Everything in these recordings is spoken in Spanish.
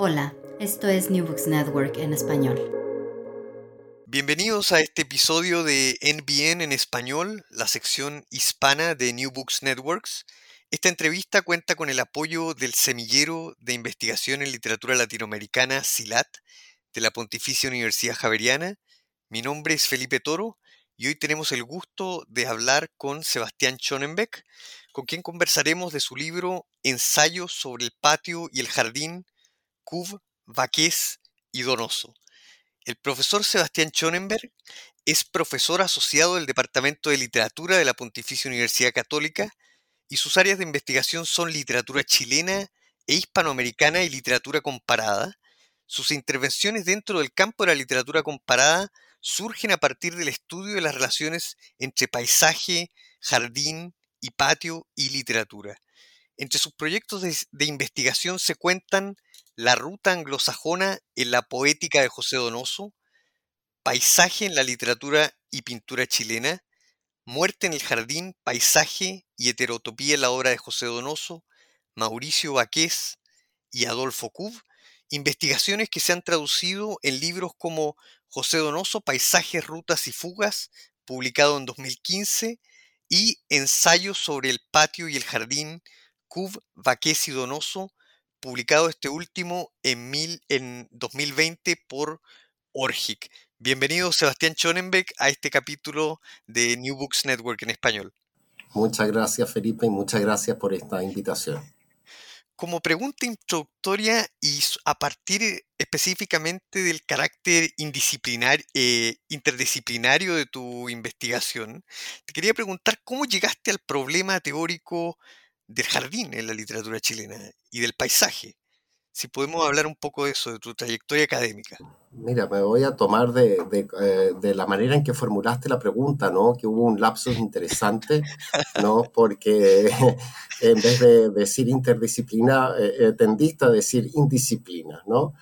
Hola, esto es New Books Network en español. Bienvenidos a este episodio de NBN en español, la sección hispana de New Books Networks. Esta entrevista cuenta con el apoyo del Semillero de Investigación en Literatura Latinoamericana, SILAT, de la Pontificia Universidad Javeriana. Mi nombre es Felipe Toro y hoy tenemos el gusto de hablar con Sebastián Schonenbeck, con quien conversaremos de su libro Ensayos sobre el patio y el jardín Cuv, Vaqués y Donoso. El profesor Sebastián Schonenberg es profesor asociado del Departamento de Literatura de la Pontificia Universidad Católica y sus áreas de investigación son literatura chilena e hispanoamericana y literatura comparada. Sus intervenciones dentro del campo de la literatura comparada surgen a partir del estudio de las relaciones entre paisaje, jardín y patio y literatura. Entre sus proyectos de investigación se cuentan la ruta anglosajona en la poética de José Donoso, Paisaje en la literatura y pintura chilena, Muerte en el jardín, Paisaje y heterotopía en la obra de José Donoso, Mauricio Baqués y Adolfo Cub, investigaciones que se han traducido en libros como José Donoso, Paisajes, Rutas y Fugas, publicado en 2015, y Ensayos sobre el patio y el jardín, Cub, Baqués y Donoso, publicado este último en, mil, en 2020 por Orgic. Bienvenido Sebastián Schonenbeck a este capítulo de New Books Network en español. Muchas gracias Felipe y muchas gracias por esta invitación. Como pregunta introductoria y a partir específicamente del carácter indisciplinar, eh, interdisciplinario de tu investigación, te quería preguntar cómo llegaste al problema teórico del jardín en la literatura chilena y del paisaje. Si podemos hablar un poco de eso, de tu trayectoria académica. Mira, me voy a tomar de, de, eh, la manera en que formulaste la pregunta, ¿no? Que hubo un lapsus interesante, ¿no? Porque en vez de decir interdisciplina, eh, eh, tendiste a decir indisciplina, ¿no?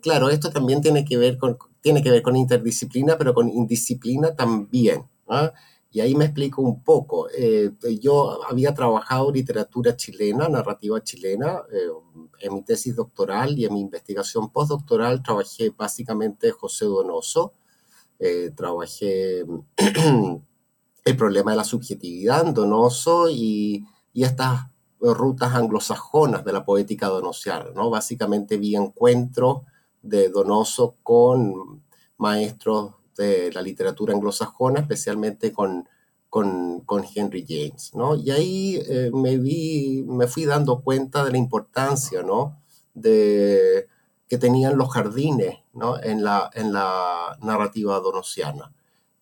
claro, esto también tiene que, ver con, tiene que ver con interdisciplina, pero con indisciplina también. ¿ah? Y ahí me explico un poco. Eh, yo había trabajado literatura chilena, narrativa chilena, eh, en mi tesis doctoral y en mi investigación postdoctoral trabajé básicamente José Donoso, eh, trabajé el problema de la subjetividad en Donoso y, y estas rutas anglosajonas de la poética donosiana, ¿no? Básicamente vi encuentros de Donoso con maestros de la literatura anglosajona, especialmente con, con, con Henry James, ¿no? Y ahí eh, me, vi, me fui dando cuenta de la importancia, ¿no? De, que tenían los jardines, ¿no? En la, en la narrativa donosiana.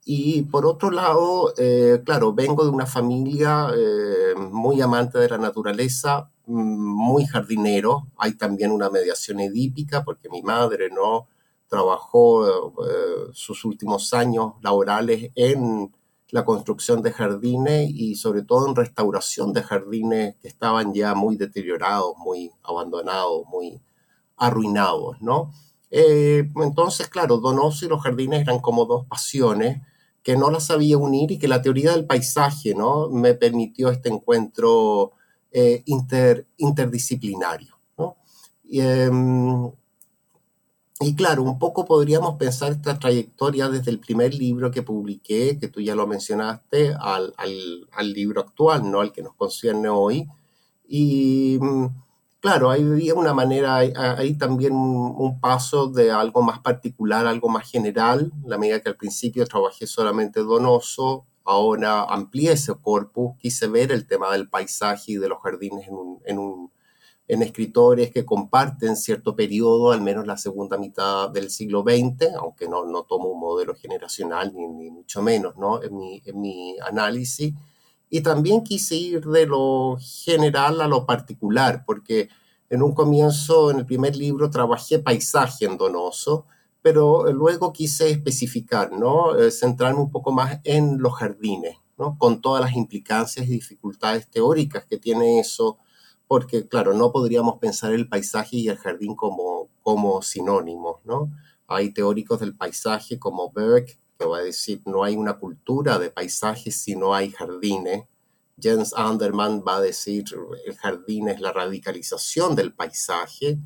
Y por otro lado, eh, claro, vengo de una familia eh, muy amante de la naturaleza, mm, muy jardinero. Hay también una mediación edípica porque mi madre no trabajó eh, sus últimos años laborales en la construcción de jardines y sobre todo en restauración de jardines que estaban ya muy deteriorados, muy abandonados, muy arruinados, ¿no? Eh, entonces, claro, Donoso y los jardines eran como dos pasiones que no las sabía unir y que la teoría del paisaje, ¿no? Me permitió este encuentro eh, inter, interdisciplinario, ¿no? Y, em, y claro, un poco podríamos pensar esta trayectoria desde el primer libro que publiqué, que tú ya lo mencionaste, al, al, libro actual, ¿no? Al que nos concierne hoy. Y mm, claro, había una manera, hay, también un, paso de algo más particular, algo más general. La medida que al principio trabajé solamente donoso, ahora amplié ese corpus, quise ver el tema del paisaje y de los jardines en un en escritores que comparten cierto periodo, al menos la segunda mitad del siglo XX, aunque no, no tomo un modelo generacional ni, ni mucho menos ¿no? en, mi, en mi análisis. Y también quise ir de lo general a lo particular, porque en un comienzo, en el primer libro, trabajé paisaje en Donoso, pero luego quise especificar, ¿no? Eh, centrarme un poco más en los jardines, ¿no? con todas las implicancias y dificultades teóricas que tiene eso porque claro, no podríamos pensar el paisaje y el jardín como, como sinónimos, ¿no? Hay teóricos del paisaje como Berg, que va a decir, no hay una cultura de paisaje si no hay jardines. Jens Anderman va a decir, el jardín es la radicalización del paisaje.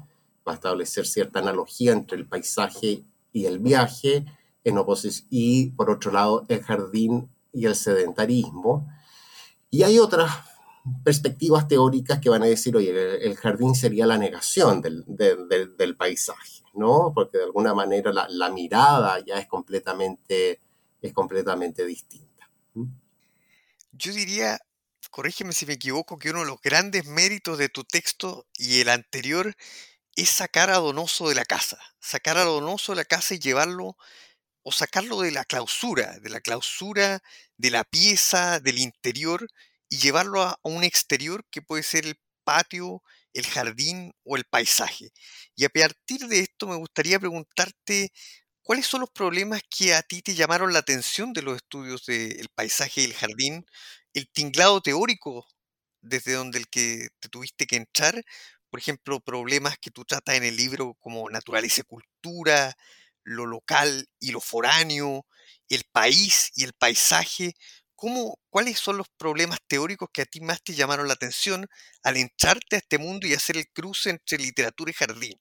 va a establecer cierta analogía entre el paisaje y el viaje, en y por otro lado el jardín y el sedentarismo. Y hay otras perspectivas teóricas que van a decir, oye, el, jardín sería la negación del, del, paisaje, ¿no? Porque de alguna manera la, la, mirada ya es completamente, es completamente distinta. Yo diría, corrígeme si me equivoco, que uno de los grandes méritos de tu texto y el anterior es sacar a Donoso de la casa, sacar a Donoso de la casa y llevarlo o sacarlo de la clausura, de la clausura de la pieza, del interior, y llevarlo a, un exterior que puede ser el patio, el jardín o el paisaje. Y a partir de esto me gustaría preguntarte cuáles son los problemas que a ti te llamaron la atención de los estudios del paisaje y el jardín, el tinglado teórico desde donde el que te tuviste que entrar, por ejemplo, problemas que tú tratas en el libro como naturaleza y cultura, lo local y lo foráneo, el país y el paisaje. ¿Cómo, ¿Cuáles son los problemas teóricos que a ti más te llamaron la atención al entrarte a este mundo y hacer el cruce entre literatura y jardín?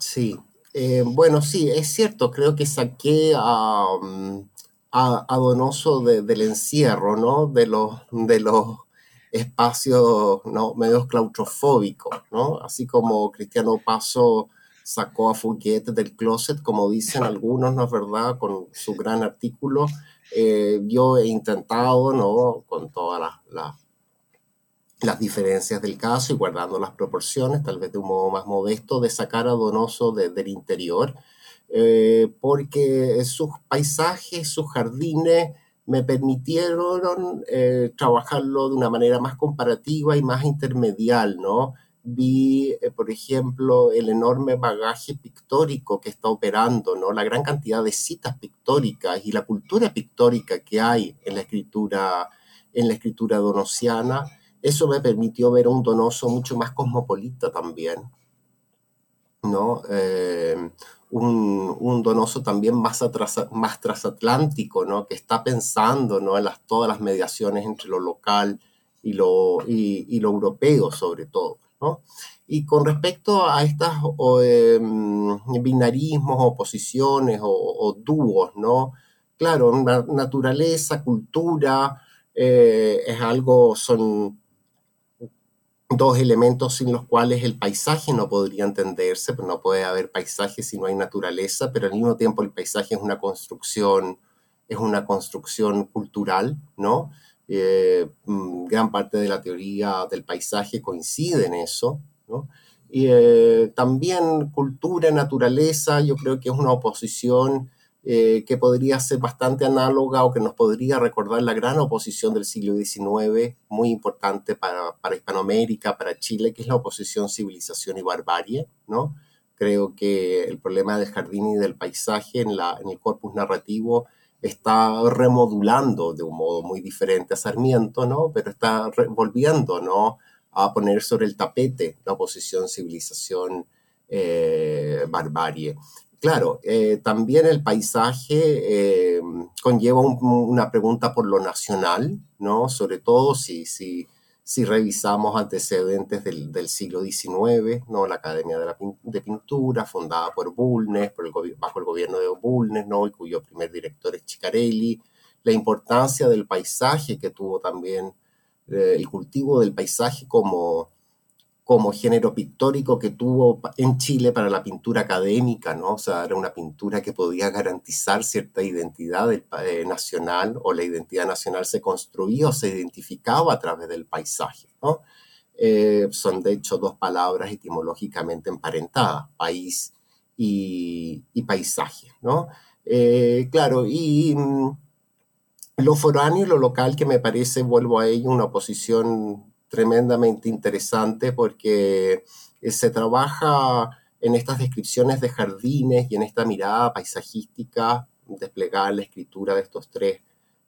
Sí, eh, bueno, sí, es cierto, creo que saqué a, mm, a, Donoso del encierro, ¿no? De los, de los espacios ¿no? medios claustrofóbicos, ¿no? Así como Cristiano Paso sacó a Fouquet del closet, como dicen algunos, ¿no es verdad?, con su gran artículo. Eh, yo he intentado, ¿no?, con todas las, las, diferencias del caso y guardando las proporciones, tal vez de un modo más modesto, de sacar a Donoso del interior, eh, porque sus paisajes, sus jardines, me permitieron eh, trabajarlo de una manera más comparativa y más intermedial, ¿no? Vi, eh, por ejemplo, el enorme bagaje pictórico que está operando, ¿no? La gran cantidad de citas pictóricas y la cultura pictórica que hay en la escritura, en la escritura donosiana. Eso me permitió ver un Donoso mucho más cosmopolita también, ¿no? Eh, un, Donoso también más, más transatlántico, ¿no? Que está pensando, ¿no? En las, todas las mediaciones entre lo local y lo, y lo europeo, sobre todo. Y con respecto a estos em, binarismos, oposiciones o, dúos, ¿no? Claro, naturaleza, cultura, eh, es algo, son dos elementos sin los cuales el paisaje no podría entenderse, pues no puede haber paisaje si no hay naturaleza, pero al mismo tiempo el paisaje es una construcción, es una construcción cultural, ¿no? Eh, mm, gran parte de la teoría del paisaje coincide en eso, Y eh, también cultura, naturaleza, yo creo que es una oposición eh, que podría ser bastante análoga o que nos podría recordar la gran oposición del siglo XIX, muy importante para, para Hispanoamérica, para Chile, que es la oposición civilización y barbarie, ¿no? Creo que el problema del jardín y del paisaje en, la, en el corpus narrativo está remodulando de un modo muy diferente a Sarmiento, ¿no? Pero está volviendo, ¿no? A poner sobre el tapete la oposición civilización eh, barbarie. Claro, eh, también el paisaje eh, conlleva una pregunta por lo nacional, ¿no? Sobre todo si, si si revisamos antecedentes del, del siglo XIX, ¿no? la Academia de, la, de Pintura, fundada por Bulnes, bajo el gobierno de Bulnes, ¿no? y cuyo primer director es Chicarelli, la importancia del paisaje que tuvo también, eh, el cultivo del paisaje como, como género pictórico que tuvo en Chile para la pintura académica, ¿no? O sea, era una pintura que podía garantizar cierta identidad eh, nacional o la identidad nacional se construía o se identificaba a través del paisaje, ¿no? Eh, son de hecho dos palabras etimológicamente emparentadas, país y, paisaje, ¿no? Eh, claro, y mm, lo foráneo y lo local que me parece, vuelvo a ello, una oposición tremendamente interesante porque eh, se trabaja en estas descripciones de jardines y en esta mirada paisajística desplegada en la escritura de estos tres,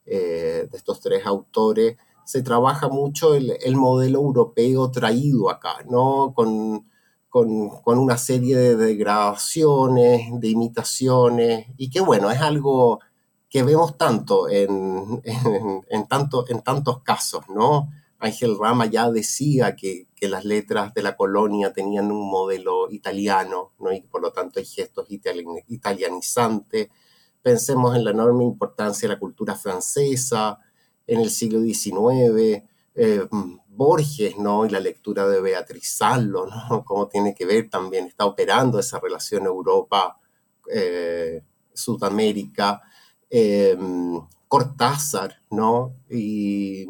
eh, de estos tres autores, se trabaja mucho el, modelo europeo traído acá, ¿no? Con, con, una serie de degradaciones, de imitaciones, y que bueno, es algo que vemos tanto en, en, en, tanto, en tantos casos, ¿no? Ángel Rama ya decía que, las letras de la colonia tenían un modelo italiano, ¿no? y por lo tanto hay gestos italianizantes. Pensemos en la enorme importancia de la cultura francesa en el siglo XIX, eh, Borges, ¿no? Y la lectura de Beatriz Sallo, ¿no? Cómo tiene que ver también, está operando esa relación Europa-Sudamérica. Eh, em, Cortázar, ¿no? Y,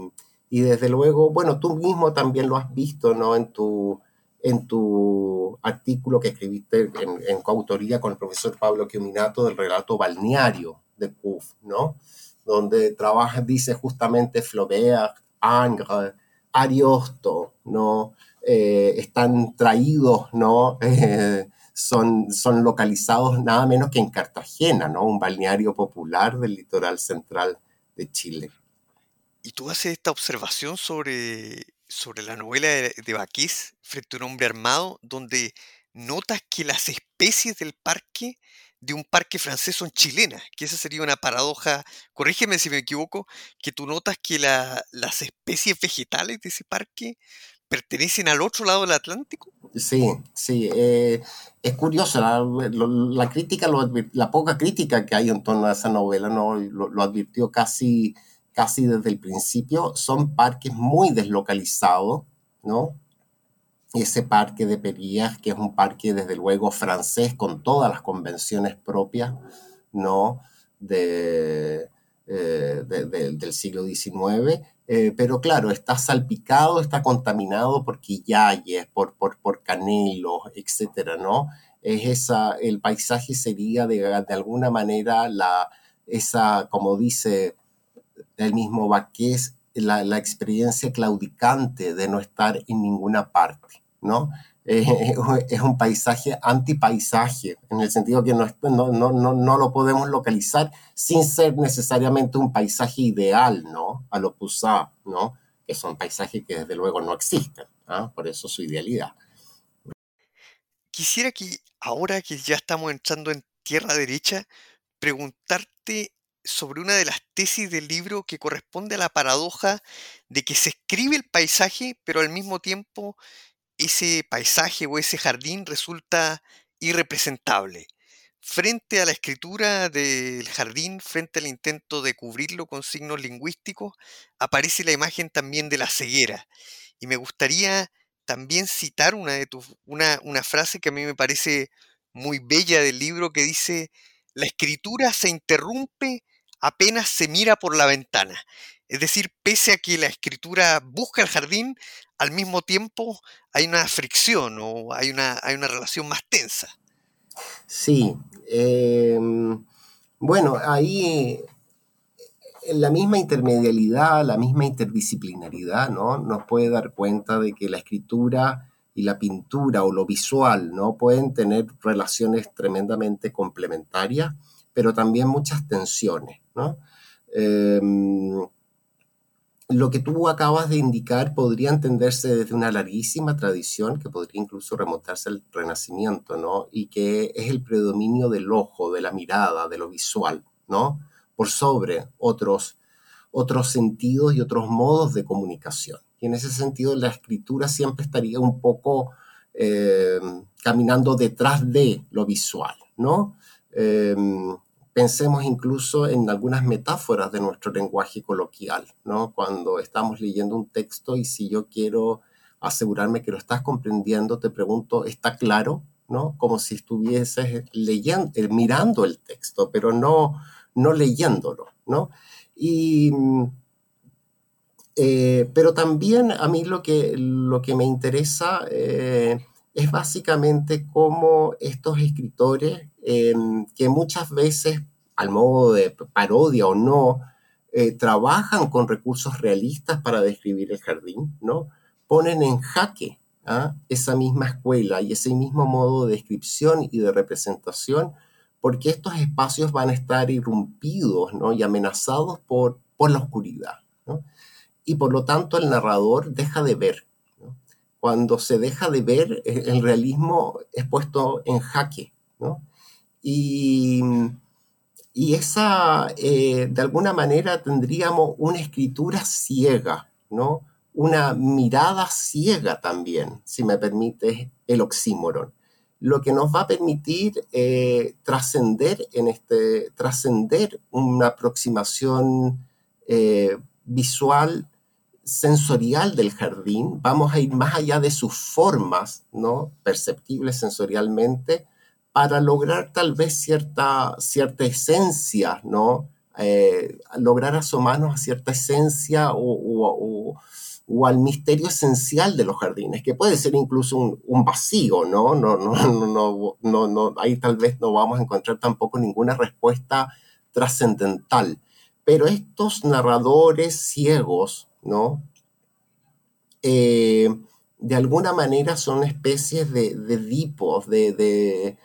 y, desde luego, bueno, tú mismo también lo has visto, ¿no? En tu, en tu artículo que escribiste en, en coautoría con el profesor Pablo Quiominato del relato balneario de Kuf, ¿no? Donde trabaja, dice justamente Flaubert, Angre, Ariosto, ¿no? Eh, están traídos, ¿no? Eh, son, son localizados nada menos que en Cartagena, ¿no? Un balneario popular del litoral central de Chile. Y tú haces esta observación sobre, sobre la novela de, de Baquís, Frente a un hombre armado, donde notas que las especies del parque de un parque francés son chilenas, que esa sería una paradoja, corrígeme si me equivoco, que tú notas que las especies vegetales de ese parque pertenecen al otro lado del Atlántico. Sí, sí, eh, es curioso, la, crítica, la poca crítica que hay en torno a esa novela, ¿no? lo, lo advirtió casi, casi desde el principio, son parques muy deslocalizados, ¿no? ese parque de Perías, que es un parque desde luego francés con todas las convenciones propias, ¿no? Eh, del siglo XIX, eh, pero claro, está salpicado, está contaminado por quillayes, por, por, por canelos, etcétera, ¿no? Es esa, el paisaje sería de, de alguna manera la, esa, como dice el mismo Baqués, la, la experiencia claudicante de no estar en ninguna parte. ¿no? Eh, es un paisaje antipaisaje, en el sentido que no, no, no, no, lo podemos localizar sin ser necesariamente un paisaje ideal, ¿no? A lo Poussin, ¿no? Que son paisajes que desde luego no existen, ¿ah? por eso su idealidad. Quisiera que ahora que ya estamos entrando en tierra derecha, preguntarte sobre una de las tesis del libro que corresponde a la paradoja de que se escribe el paisaje, pero al mismo tiempo ese paisaje o ese jardín resulta irrepresentable. Frente a la escritura del jardín, frente al intento de cubrirlo con signos lingüísticos, aparece la imagen también de la ceguera. Y me gustaría también citar una, de una, una frase que a mí me parece muy bella del libro que dice, la escritura se interrumpe apenas se mira por la ventana. Es decir, pese a que la escritura busca el jardín, al mismo tiempo hay una fricción o hay una, hay una relación más tensa. Sí. Em, bueno, ahí la misma intermedialidad, la misma interdisciplinaridad, ¿no? Nos puede dar cuenta de que la escritura y la pintura o lo visual, ¿no? Pueden tener relaciones tremendamente complementarias, pero también muchas tensiones, Em, lo que tú acabas de indicar podría entenderse desde una larguísima tradición que podría incluso remontarse al Renacimiento, ¿no? Y que es el predominio del ojo, de la mirada, de lo visual, ¿no? Por sobre otros, otros sentidos y otros modos de comunicación. Y en ese sentido la escritura siempre estaría un poco eh, caminando detrás de lo visual, ¿no? Eh, Pensemos incluso en algunas metáforas de nuestro lenguaje coloquial, ¿no? Cuando estamos leyendo un texto y si yo quiero asegurarme que lo estás comprendiendo, te pregunto, ¿está claro? ¿no? Como si estuvieses leyendo, eh, mirando el texto, pero no, no leyéndolo, ¿no? Y, eh, pero también a mí lo que, lo que me interesa eh, es básicamente cómo estos escritores Em, que muchas veces, al modo de parodia o no, eh, trabajan con recursos realistas para describir el jardín, ¿no? Ponen en jaque ¿ah? esa misma escuela y ese mismo modo de descripción y de representación, porque estos espacios van a estar irrumpidos ¿no? y amenazados por, por la oscuridad. ¿no? Y por lo tanto el narrador deja de ver. Cuando se deja de ver, el realismo es puesto en jaque. ¿no? Y, y esa, eh, de alguna manera, tendríamos una escritura ciega, ¿no? una mirada ciega también, si me permite el oxímoron, lo que nos va a permitir eh, trascender en este, trascender una aproximación eh, visual, sensorial del jardín, vamos a ir más allá de sus formas, ¿no? perceptibles sensorialmente, para lograr tal vez cierta, cierta esencia, ¿no? Eh, lograr asomarnos a cierta esencia o, al misterio esencial de los jardines, que puede ser incluso un, vacío, ¿no? No, no, no, no, ahí tal vez no vamos a encontrar tampoco ninguna respuesta trascendental. Pero estos narradores ciegos, ¿no? Eh, de alguna manera son especies de, de dipos, de,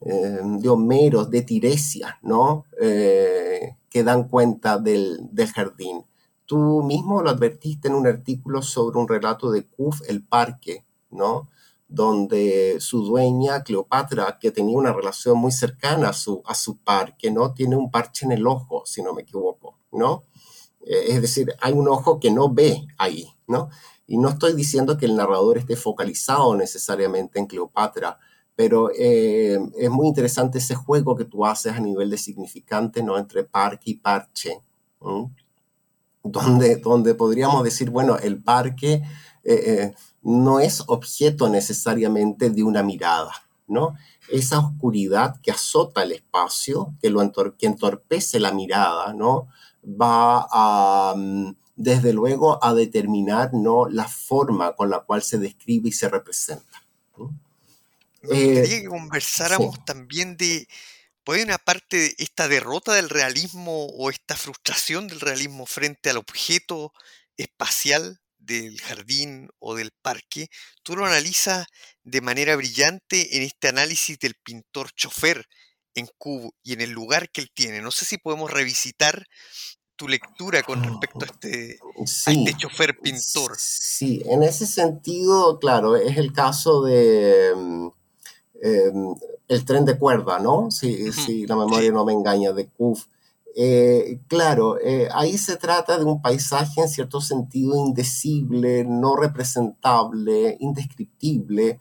eh, de Homeros, de Tiresias, ¿no? Eh, que dan cuenta del, jardín. Tú mismo lo advertiste en un artículo sobre un relato de Kuf, el parque, ¿no? Donde su dueña, Cleopatra, que tenía una relación muy cercana a su, a su parque, ¿no? Tiene un parche en el ojo, si no me equivoco, ¿no? Eh, es decir, hay un ojo que no ve ahí, ¿no? Y no estoy diciendo que el narrador esté focalizado necesariamente en Cleopatra, pero eh, es muy interesante ese juego que tú haces a nivel de significante, ¿no? Entre parque y parche, donde, donde podríamos decir, bueno, el parque eh, eh, no es objeto necesariamente de una mirada, ¿no? Esa oscuridad que azota el espacio, que, lo que entorpece la mirada, ¿no? Va a, mm, desde luego, a determinar, ¿no? La forma con la cual se describe y se representa. Me gustaría eh, que conversáramos también de, ¿puede una parte de esta derrota del realismo o esta frustración del realismo frente al objeto espacial del jardín o del parque? Tú lo analizas de manera brillante en este análisis del pintor chofer en Cubo y en el lugar que él tiene. No sé si podemos revisitar tu lectura con respecto a este, a este chofer pintor. Sí, en ese sentido, claro, es el caso de Em, el tren de cuerda, ¿no? Si, si la memoria no me engaña, de Kuf. Eh, claro, eh, ahí se trata de un paisaje en cierto sentido indecible, no representable, indescriptible,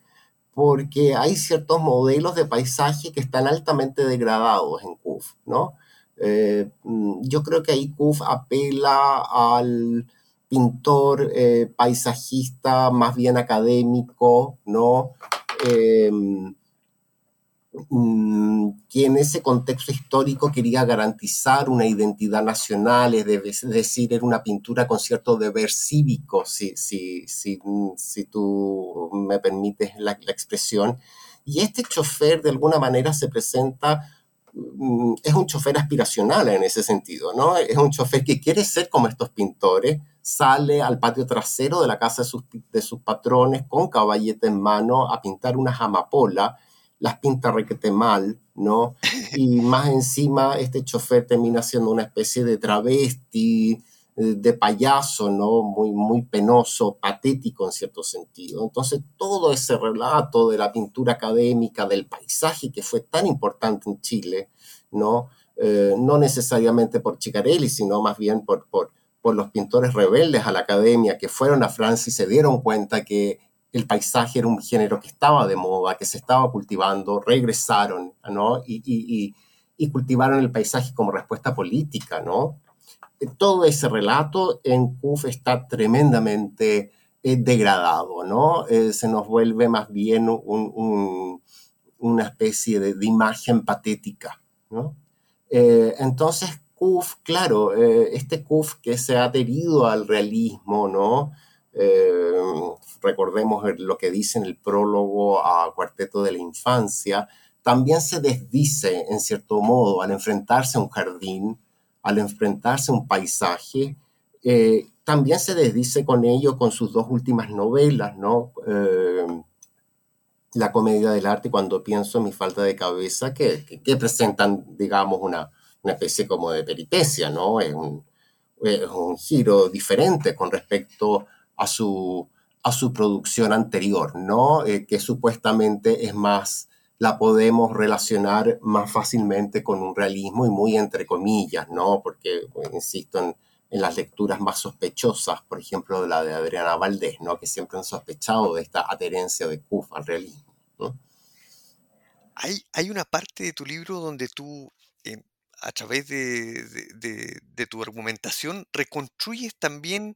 porque hay ciertos modelos de paisaje que están altamente degradados en Kuf, ¿no? Eh, mm, yo creo que ahí Kuf apela al pintor paisajista más bien académico, ¿no? Mm, que en ese contexto histórico quería garantizar una identidad nacional, es decir, era una pintura con cierto deber cívico, si, si, si, si tú me permites la, expresión. Y este chofer de alguna manera se presenta, mm, es un chofer aspiracional en ese sentido, ¿no? Es un chofer que quiere ser como estos pintores, sale al patio trasero de la casa de sus, de sus patrones con caballete en mano a pintar una amapola las pinta requete mal, ¿no? Y más encima este chofer termina siendo una especie de travesti, eh, de payaso, ¿no? Muy, muy penoso, patético en cierto sentido. Entonces todo ese relato de la pintura académica, del paisaje que fue tan importante en Chile, ¿no? Eh, no necesariamente por Chicarelli, sino más bien por, por, por los pintores rebeldes a la academia que fueron a Francia y se dieron cuenta que el paisaje era un género que estaba de moda, que se estaba cultivando, regresaron, ¿no? Y, cultivaron el paisaje como respuesta política, ¿no? Todo ese relato en CUF está tremendamente eh, degradado, ¿no? Eh, se nos vuelve más bien una especie de, imagen patética, ¿no? Eh, entonces, CUF, claro, este CUF que se ha adherido al realismo, ¿no? Recordemos lo que dice en el prólogo a Cuarteto de la Infancia, también se desdice en cierto modo al enfrentarse a un jardín, al enfrentarse a un paisaje, eh, también se desdice con ello con sus dos últimas novelas, ¿no? Eh, la comedia del arte, cuando pienso en mi falta de cabeza, que, que, presentan, digamos, una, una, especie como de peripecia, ¿no? Es un, es un giro diferente con respecto a su, a su producción anterior, ¿no? Eh, que supuestamente es más, la podemos relacionar más fácilmente con un realismo y muy entre comillas, ¿no? Porque, insisto, en, las lecturas más sospechosas, por ejemplo, de la de Adriana Valdés, ¿no? que siempre han sospechado de esta adherencia de Kuf al realismo. Hay, hay, una parte de tu libro donde tú, em, a través de, de, tu argumentación, reconstruyes también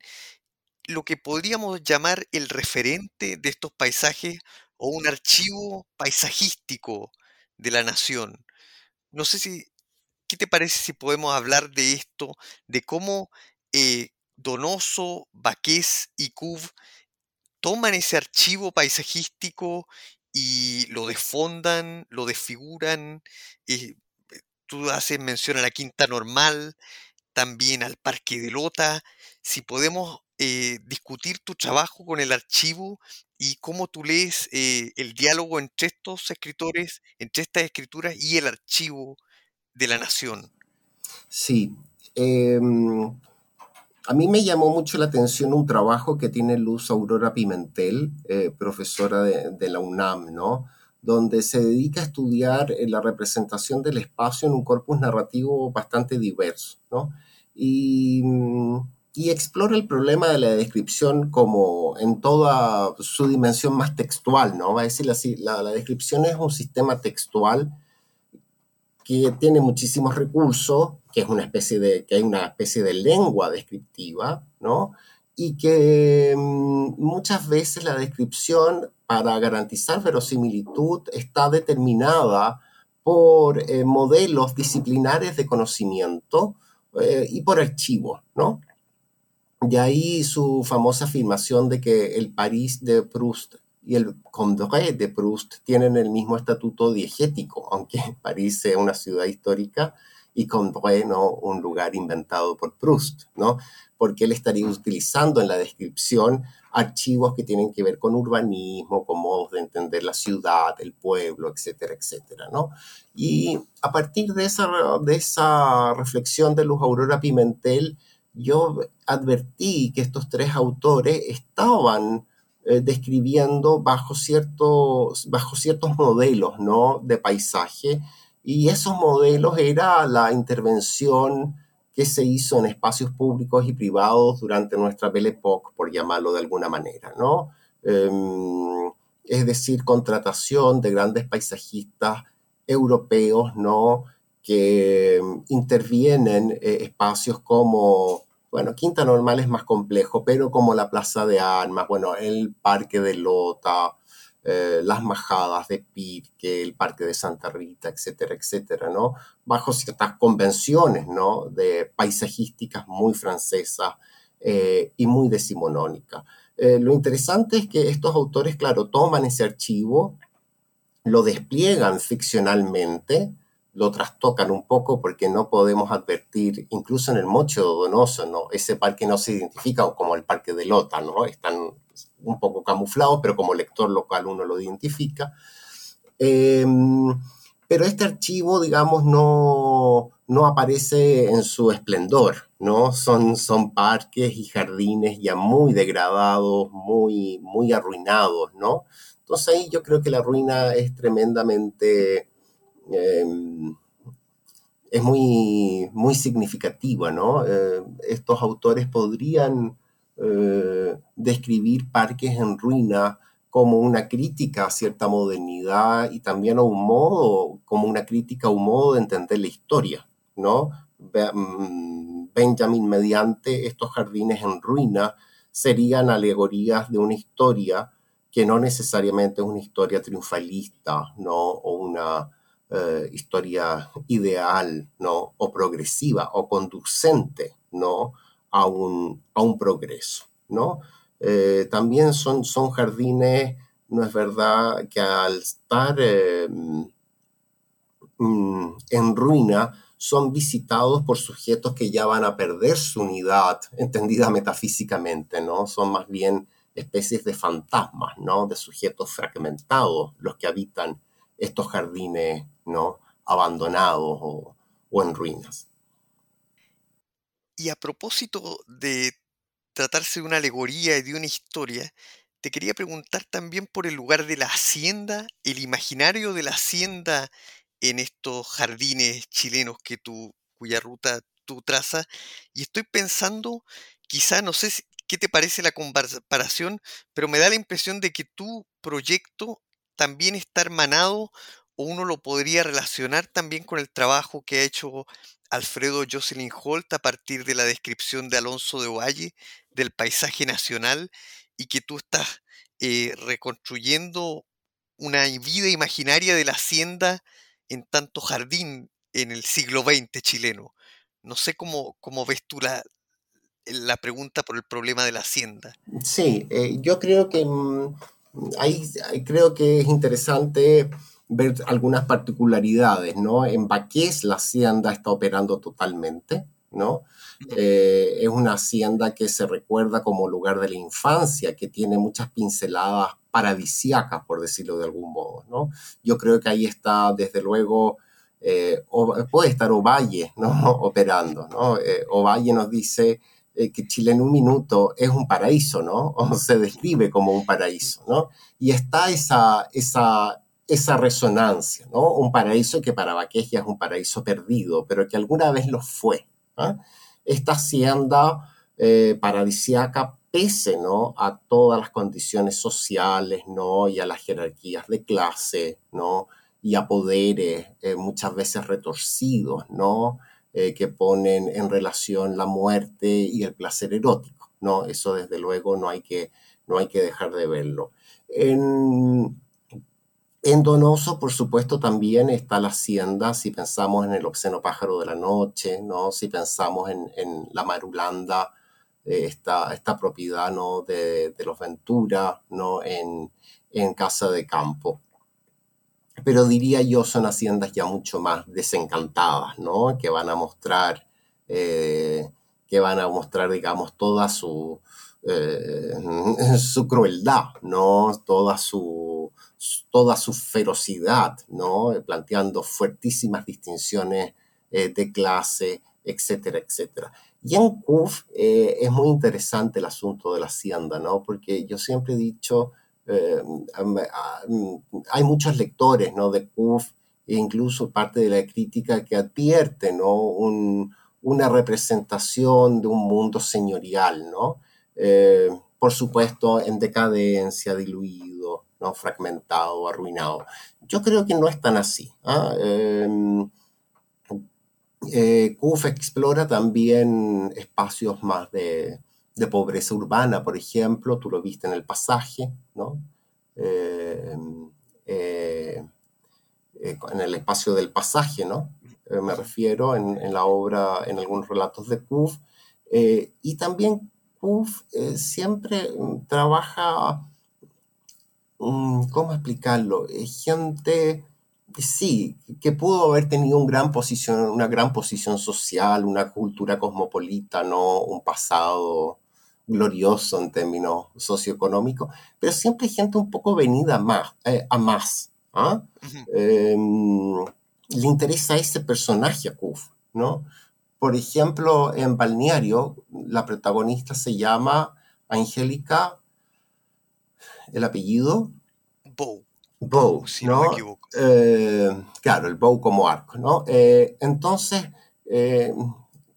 lo que podríamos llamar el referente de estos paisajes o un archivo paisajístico de la nación. No sé si, ¿qué te parece si podemos hablar de esto, de cómo eh, Donoso, Baqués y Cuv toman ese archivo paisajístico y lo desfondan, lo desfiguran? Eh, tú haces mención a la Quinta Normal, también al Parque de Lota. Si podemos eh, discutir tu trabajo con el archivo y cómo tú lees eh, el diálogo entre estos escritores, entre estas escrituras y el archivo de la nación. Sí. Em, a mí me llamó mucho la atención un trabajo que tiene Luz Aurora Pimentel, eh, profesora de, de, la UNAM, ¿no? donde se dedica a estudiar la representación del espacio en un corpus narrativo bastante diverso. ¿no? Y mm, y explora el problema de la descripción como en toda su dimensión más textual, ¿no? Va a decir así, la, descripción es un sistema textual que tiene muchísimos recursos, que es una especie de, que hay una especie de lengua descriptiva, ¿no? Y que mm, muchas veces la descripción, para garantizar verosimilitud, está determinada por eh, modelos disciplinares de conocimiento eh, y por archivos, ¿no? De ahí su famosa afirmación de que el París de Proust y el Condoré de Proust tienen el mismo estatuto diegético, aunque París sea una ciudad histórica y Condoré no un lugar inventado por Proust, ¿no? Porque él estaría utilizando en la descripción archivos que tienen que ver con urbanismo, con modos de entender la ciudad, el pueblo, etcétera, etcétera, ¿no? Y a partir de esa, de esa reflexión de Luz Aurora Pimentel, yo advertí que estos tres autores estaban eh, describiendo bajo ciertos, bajo ciertos modelos ¿no? de paisaje y esos modelos era la intervención que se hizo en espacios públicos y privados durante nuestra Belle Époque, por llamarlo de alguna manera, ¿no? Em, es decir, contratación de grandes paisajistas europeos, ¿no? Que mm, intervienen eh, espacios como, bueno, Quinta Normal es más complejo, pero como la Plaza de Armas, bueno, el Parque de Lota, eh, las Majadas de Pirque, el Parque de Santa Rita, etcétera, etcétera, ¿no? Bajo ciertas convenciones, ¿no? De paisajísticas muy francesas eh, y muy decimonónicas. lo interesante es que estos autores, claro, toman ese archivo, lo despliegan ficcionalmente, lo trastocan un poco porque no podemos advertir, incluso en el Mocho Donoso, ¿no? ese parque no se identifica como el parque de Lota, ¿no? están un poco camuflados, pero como lector local uno lo identifica. Em, pero este archivo, digamos, no, no aparece en su esplendor, ¿no? Son, son parques y jardines ya muy degradados, muy, muy arruinados, ¿no? Entonces ahí yo creo que la ruina es tremendamente Em, es muy, muy significativa, ¿no? Eh, estos autores podrían eh, describir parques en ruina como una crítica a cierta modernidad y también a un modo, como una crítica a un modo de entender la historia, ¿no? Mm, Benjamin mediante estos jardines en ruina serían alegorías de una historia que no necesariamente es una historia triunfalista, ¿no? O una eh, historia ideal, ¿no? O progresiva o conducente, ¿no? A un, a un progreso, ¿no? Eh, también son, son jardines, no es verdad que al estar eh, mm, en ruina, son visitados por sujetos que ya van a perder su unidad, entendida metafísicamente, ¿no? Son más bien especies de fantasmas, ¿no? De sujetos fragmentados los que habitan estos jardines ¿no? abandonados o, en ruinas. Y a propósito de tratarse de una alegoría y de una historia, te quería preguntar también por el lugar de la hacienda, el imaginario de la hacienda en estos jardines chilenos que tú, cuya ruta tú trazas. Y estoy pensando, quizá, no sé qué te parece la comparación, pero me da la impresión de que tu proyecto también está hermanado o uno lo podría relacionar también con el trabajo que ha hecho Alfredo Jocelyn Holt a partir de la descripción de Alonso de Ovalle del paisaje nacional y que tú estás eh, reconstruyendo una vida imaginaria de la hacienda en tanto jardín en el siglo XX chileno. No sé cómo, cómo ves tú la, pregunta por el problema de la hacienda. Sí, eh, yo creo que mm, ahí, creo que es interesante ver algunas particularidades, ¿no? En Baqués la hacienda está operando totalmente, ¿no? Eh, es una hacienda que se recuerda como lugar de la infancia, que tiene muchas pinceladas paradisíacas, por decirlo de algún modo, ¿no? Yo creo que ahí está, desde luego, eh, puede estar Ovalle, ¿no? Operando, ¿no? Eh, Ovalle nos dice que Chile en un minuto es un paraíso, ¿no? O se describe como un paraíso, ¿no? Y está esa, esa, esa resonancia, ¿no? Un paraíso que para Baqués ya es un paraíso perdido, pero que alguna vez lo fue. ¿ah? Esta hacienda eh, paradisiaca, pese ¿no? a todas las condiciones sociales ¿no? y a las jerarquías de clase ¿no? y a poderes eh, muchas veces retorcidos ¿no? Eh, que ponen en relación la muerte y el placer erótico. ¿no? Eso desde luego no hay que, no hay que dejar de verlo. En, en Donoso, por supuesto, también está la hacienda, si pensamos en el obsceno pájaro de la noche, ¿no? si pensamos en, la Marulanda, eh, esta, esta, propiedad ¿no? de, los Ventura, ¿no? En, Casa de Campo. Pero diría yo, son haciendas ya mucho más desencantadas, ¿no? que van a mostrar, eh, que van a mostrar digamos, toda su, eh, su crueldad, ¿no? toda su toda su ferocidad, ¿no? planteando fuertísimas distinciones eh, de clase, etcétera, etcétera. Y en CUF es muy interesante el asunto de la hacienda, ¿no? porque yo siempre he dicho, eh, hay muchos lectores ¿no? de CUF e incluso parte de la crítica que advierte ¿no? una representación de un mundo señorial, ¿no? por supuesto en decadencia, diluido, ¿no? fragmentado, arruinado. Yo creo que no es tan así. ¿ah? Em, eh, explora también espacios más de, pobreza urbana, por ejemplo, tú lo viste en el pasaje, ¿no? Em, eh, eh, en el espacio del pasaje, ¿no? me refiero en, la obra, en algunos relatos de CUF. y también CUF siempre trabaja Mm, ¿cómo explicarlo? Gente, sí, que pudo haber tenido gran posición, una gran posición social, una cultura cosmopolita, ¿no? un pasado glorioso en términos socioeconómicos, pero siempre gente un poco venida más, eh, a más. ¿ah? Em, le interesa ese personaje a Kuf, ¿no? Por ejemplo, en Balneario, la protagonista se llama Angélica el apellido. Bow. Bow, si ¿no? me equivoco. Eh, claro, el Bow como arco, ¿no? Eh, entonces,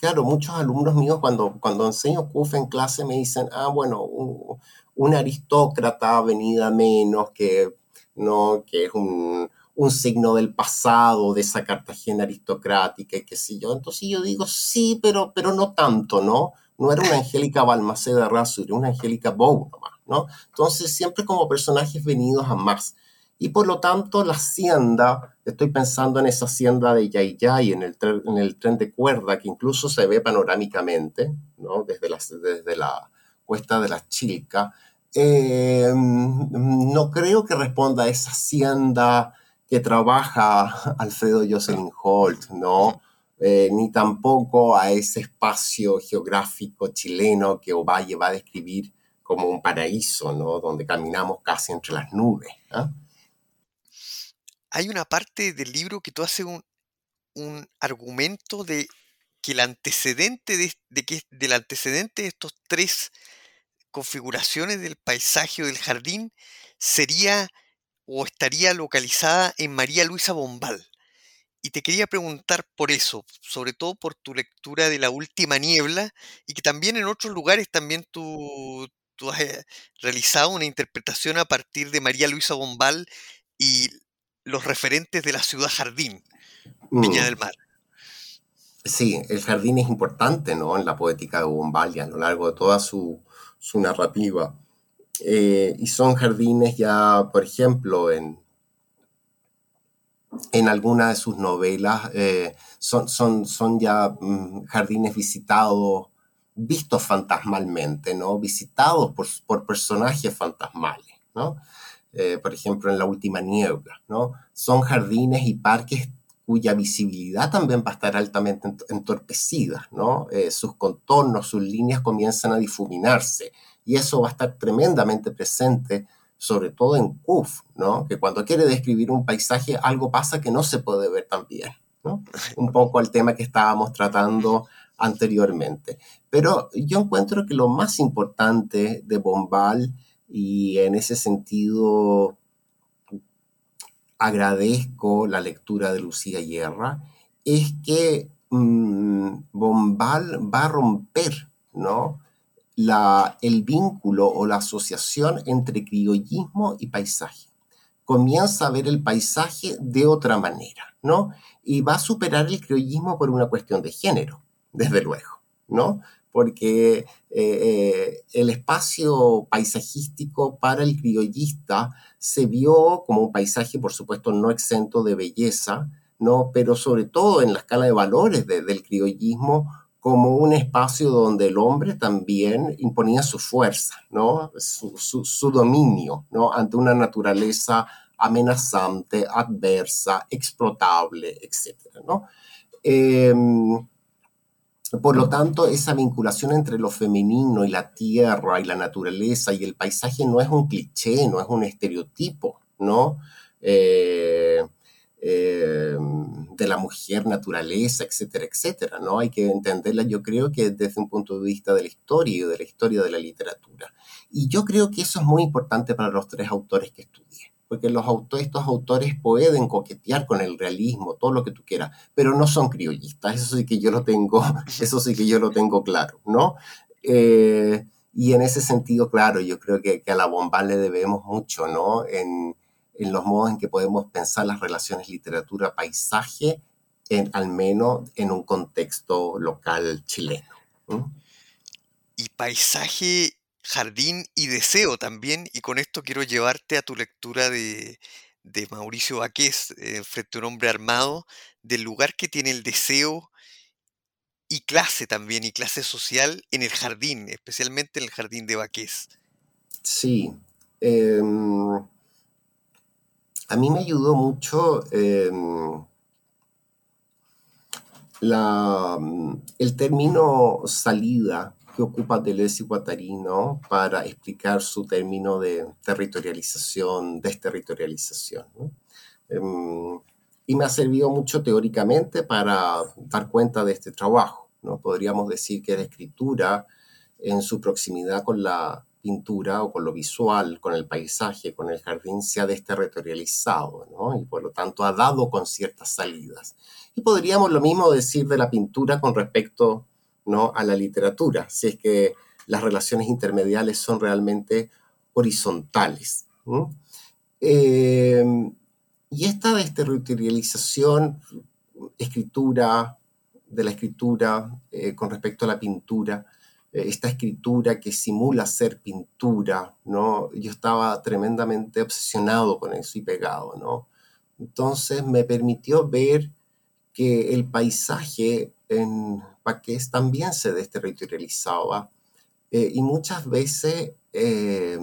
claro, muchos alumnos míos cuando, cuando enseño CUF en clase me dicen, ah, bueno, un, aristócrata venida menos que, ¿no? que es un, un, signo del pasado de esa Cartagena aristocrática y qué sé yo. Entonces yo digo, sí, pero, pero no tanto, ¿no? No era una Angélica Balmaceda Razo, era una Angélica Bow nomás. Entonces, siempre como personajes venidos a más. Y por lo tanto, la hacienda, estoy pensando en esa hacienda de Yayay, en el, en el tren de cuerda, que incluso se ve panorámicamente, ¿no? Desde la, desde la cuesta de la Chilca. Eh, no creo que responda a esa hacienda que trabaja Alfredo Jocelyn Holt, ¿no? Eh, ni tampoco a ese espacio geográfico chileno que Ovalle va a describir como un paraíso, ¿no? Donde caminamos casi entre las nubes. ¿ah? Hay una parte del libro que tú haces un, argumento de que el antecedente de, que, del antecedente de estos tres configuraciones del paisaje o del jardín sería o estaría localizada en María Luisa Bombal. y te quería preguntar por eso, sobre todo por tu lectura de La Última Niebla y que también en otros lugares también tú, tú has eh, realizado una interpretación a partir de María Luisa Bombal y los referentes de la ciudad jardín, Viña Mm, del Mar. Sí, el jardín es importante, ¿no? En la poética de Bombaldi a lo largo de toda su, su narrativa. Eh, y son jardines ya, por ejemplo, en, en algunas de sus novelas, eh, son, son, son ya mm, jardines visitados, vistos fantasmalmente, ¿no? Visitados por, por personajes fantasmales, ¿no? Eh, por ejemplo, en La Última Niebla, ¿no? Son jardines y parques cuya visibilidad también va a estar altamente ent- entorpecida, ¿no? Eh, sus contornos, sus líneas comienzan a difuminarse y eso va a estar tremendamente presente sobre todo en Kuf, ¿no? Que cuando quiere describir un paisaje, algo pasa que no se puede ver tan bien, ¿no? Un poco al tema que estábamos tratando anteriormente. Pero yo encuentro que lo más importante de Bombal, y en ese sentido agradezco la lectura de Lucía Guerra, es que mmm, Bombal va a romper, ¿no? la, el vínculo o la asociación entre criollismo y paisaje. Comienza a ver el paisaje de otra manera, ¿no? Y va a superar el criollismo por una cuestión de género, desde luego, ¿no? Porque eh, eh, el espacio paisajístico para el criollista se vio como un paisaje, por supuesto, no exento de belleza, ¿no? Pero sobre todo en la escala de valores de, del criollismo, como un espacio donde el hombre también imponía su fuerza, ¿no? su, su, su dominio ¿no? ante una naturaleza amenazante, adversa, explotable, etc. ¿no? Eh, por lo tanto, esa vinculación entre lo femenino y la tierra y la naturaleza y el paisaje no es un cliché, no es un estereotipo, ¿no? Eh, eh, de la mujer, naturaleza, etcétera, etcétera, ¿no? Hay que entenderla, yo creo que desde un punto de vista de la historia y de la historia de la literatura. Y yo creo que eso es muy importante para los tres autores que estudié, porque los autores, estos autores pueden coquetear con el realismo, todo lo que tú quieras, pero no son criollistas, eso sí que yo lo tengo, eso sí que yo lo tengo claro, ¿no? Eh, y en ese sentido, claro, yo creo que, que a la bomba le debemos mucho, ¿no? En, en los modos en que podemos pensar las relaciones literatura-paisaje, al menos en un contexto local chileno. ¿Mm? Y paisaje, jardín y deseo también, y con esto quiero llevarte a tu lectura de, de Mauricio Baqués, eh, Frente a un hombre armado, del lugar que tiene el deseo y clase también, y clase social en el jardín, especialmente en el jardín de Baqués. Sí. Eh, a mí me ayudó mucho eh, la, el término salida que ocupa Deleuze y Guattari ¿no? para explicar su término de territorialización, desterritorialización. ¿no? Eh, y me ha servido mucho teóricamente para dar cuenta de este trabajo. ¿no? Podríamos decir que la escritura, en su proximidad con la pintura o con lo visual, con el paisaje, con el jardín, se ha desterritorializado, ¿no? Y por lo tanto ha dado con ciertas salidas. Y podríamos lo mismo decir de la pintura con respecto ¿no? a la literatura, si es que las relaciones intermediales son realmente horizontales. ¿no? Eh, y esta desterritorialización, escritura, de la escritura eh, con respecto a la pintura, esta escritura que simula ser pintura, ¿no? Yo estaba tremendamente obsesionado con eso y pegado, ¿no? Entonces me permitió ver que el paisaje en Paqués también se desterritorializaba eh, y muchas veces eh,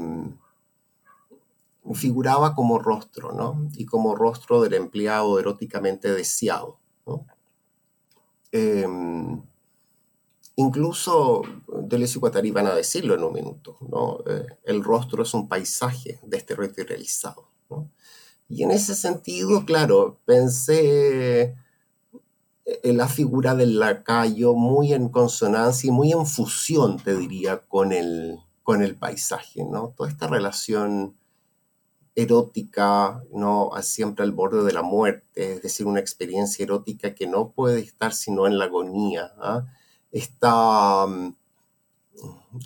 figuraba como rostro, ¿no? Y como rostro del empleado eróticamente deseado, ¿no? Eh, Incluso Deleuze y Guattari van a decirlo en un minuto, ¿no? Eh, el rostro es un paisaje desterritorializado, ¿no? Y en ese sentido, claro, pensé en la figura del lacayo muy en consonancia y muy en fusión, te diría, con el, con el paisaje, ¿no? Toda esta relación erótica, ¿no? siempre al borde de la muerte, es decir, una experiencia erótica que no puede estar sino en la agonía. ¿ah? Mm,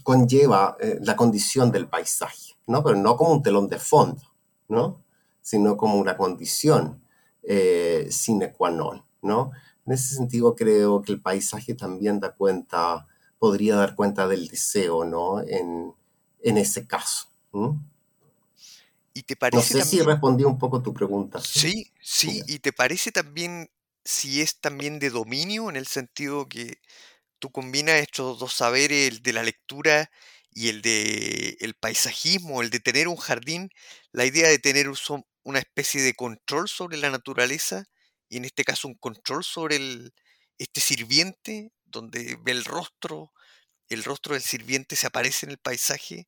conlleva eh, la condición del paisaje, ¿no? pero no como un telón de fondo, ¿no? sino como una condición eh, sine qua non. ¿no? En ese sentido creo que el paisaje también da cuenta, podría dar cuenta del deseo ¿no? en, en ese caso. ¿Y te parece no sé si respondí un poco tu pregunta. Sí, sí, y te parece también si es también de dominio en el sentido que tú combinas estos dos saberes, el de la lectura y el de el paisajismo, el de tener un jardín, la idea de tener una especie de control sobre la naturaleza en este caso un control sobre este sirviente donde ve el rostro, el rostro del sirviente se aparece en el paisaje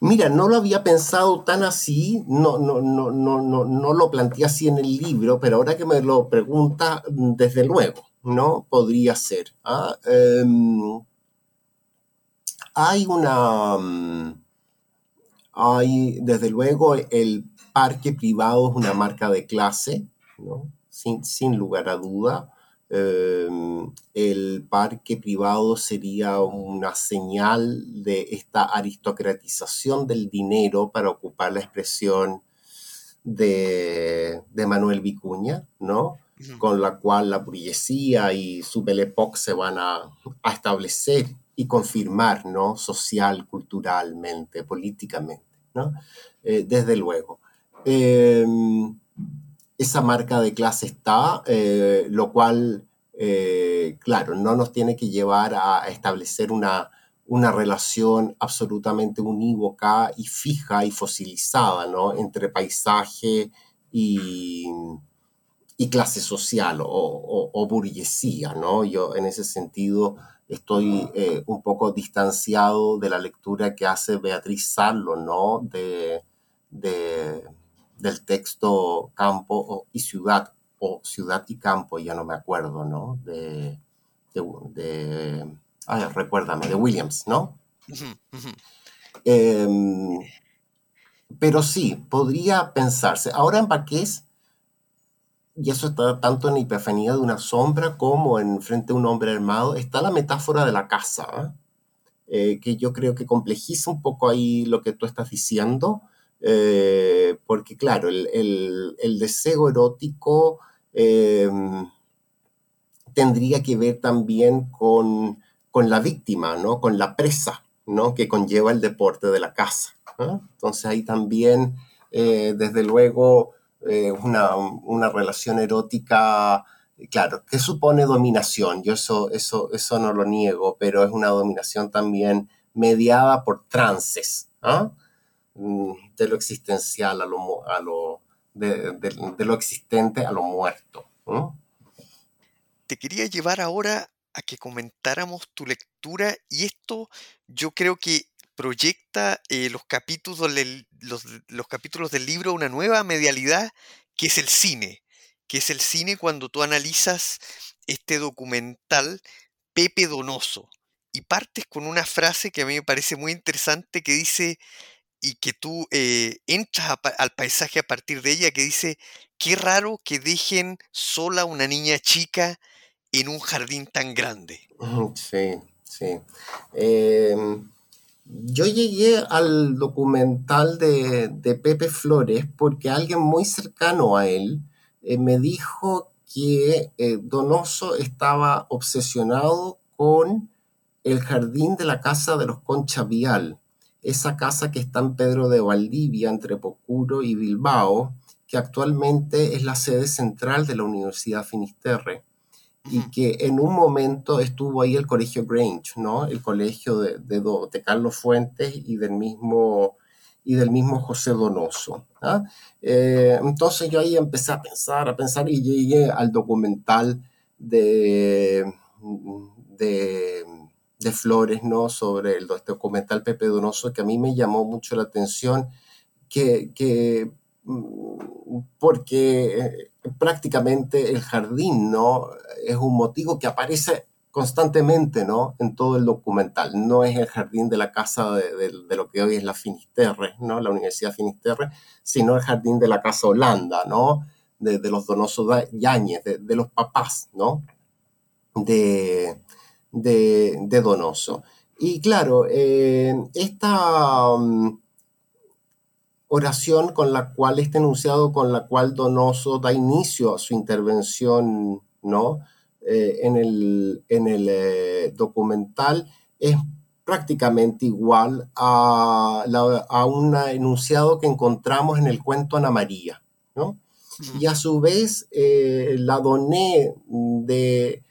Mira, no lo había pensado tan así, no, no, no, no, no, lo planteé así en el libro, pero ahora que me lo pregunta, desde luego, ¿no? Podría ser. ¿ah? Em, hay una... Mm, hay, desde luego, el parque privado es una marca de clase, ¿no? sin, sin lugar a duda. Em, el parque privado sería una señal de esta aristocratización del dinero para ocupar la expresión de, Manuel Vicuña, ¿no? Con la cual la burguesía y su Belle Époque se van a, establecer y confirmar, ¿no? Social, culturalmente, políticamente, ¿no? Eh, desde luego. Em, esa marca de clase está, eh, lo cual, eh, claro, no nos tiene que llevar a establecer una, una relación absolutamente unívoca y fija y fosilizada, ¿no? Entre paisaje y, y clase social o, burguesía, ¿no? Yo en ese sentido estoy eh, un poco distanciado de la lectura que hace Beatriz Sarlo, ¿no? de del texto campo y ciudad, o ciudad y campo, ya no me acuerdo, ¿no? De, de, recuérdame, de Williams, ¿no? Em, pero sí, podría pensarse. Ahora en Baqués, y eso está tanto en hiperfanía de una sombra como en frente a un hombre armado, está la metáfora de la casa, ¿eh? Eh, que yo creo que complejiza un poco ahí lo que tú estás diciendo, eh, porque claro, el, deseo erótico em, tendría que ver también con, la víctima, ¿no? con la presa ¿no? que conlleva el deporte de la casa. Entonces ahí también, eh, desde luego, eh, una, una, relación erótica, claro, que supone dominación, yo eso, eso, eso no lo niego, pero es una dominación también mediada por trances. ¿ah? Mm, de lo existencial a lo, a lo de, lo existente a lo muerto. Te quería llevar ahora a que comentáramos tu lectura y esto yo creo que proyecta eh, los, capítulos los, los capítulos del libro una nueva medialidad que es el cine, que es el cine cuando tú analizas este documental Pepe Donoso y partes con una frase que a mí me parece muy interesante que dice y que tú eh, entras al paisaje a partir de ella, que dice, qué raro que dejen sola una niña chica en un jardín tan grande. Sí, sí. Em, yo llegué al documental de, Pepe Flores porque alguien muy cercano a él eh, me dijo que eh, Donoso estaba obsesionado con el jardín de la casa de los Concha Vial esa casa que está en Pedro de Valdivia, entre Pocuro y Bilbao, que actualmente es la sede central de la Universidad Finisterre y que en un momento estuvo ahí el colegio Grange, ¿no? El colegio de, de, Carlos Fuentes y del mismo, y del mismo José Donoso. ¿ah? Eh, entonces yo ahí empecé a pensar, a pensar y llegué al documental de, de de Flores, ¿no? Sobre el documental Pepe Donoso, que a mí me llamó mucho la atención, que, mm, porque eh, prácticamente el jardín, ¿no? Es un motivo que aparece constantemente, ¿no? En todo el documental. No es el jardín de la casa de, lo que hoy es la Finisterre, ¿no? La Universidad Finisterre, sino el jardín de la Casa Holanda, ¿no? De, los Donoso Yáñez, de, los papás, ¿no? De, de, Donoso. Y claro, eh, esta mm, oración con la cual, este enunciado con la cual Donoso da inicio a su intervención, ¿no? Eh, en el, en el eh, documental es prácticamente igual a, a, un enunciado que encontramos en el cuento Ana María, ¿no? Y a su vez, la doné de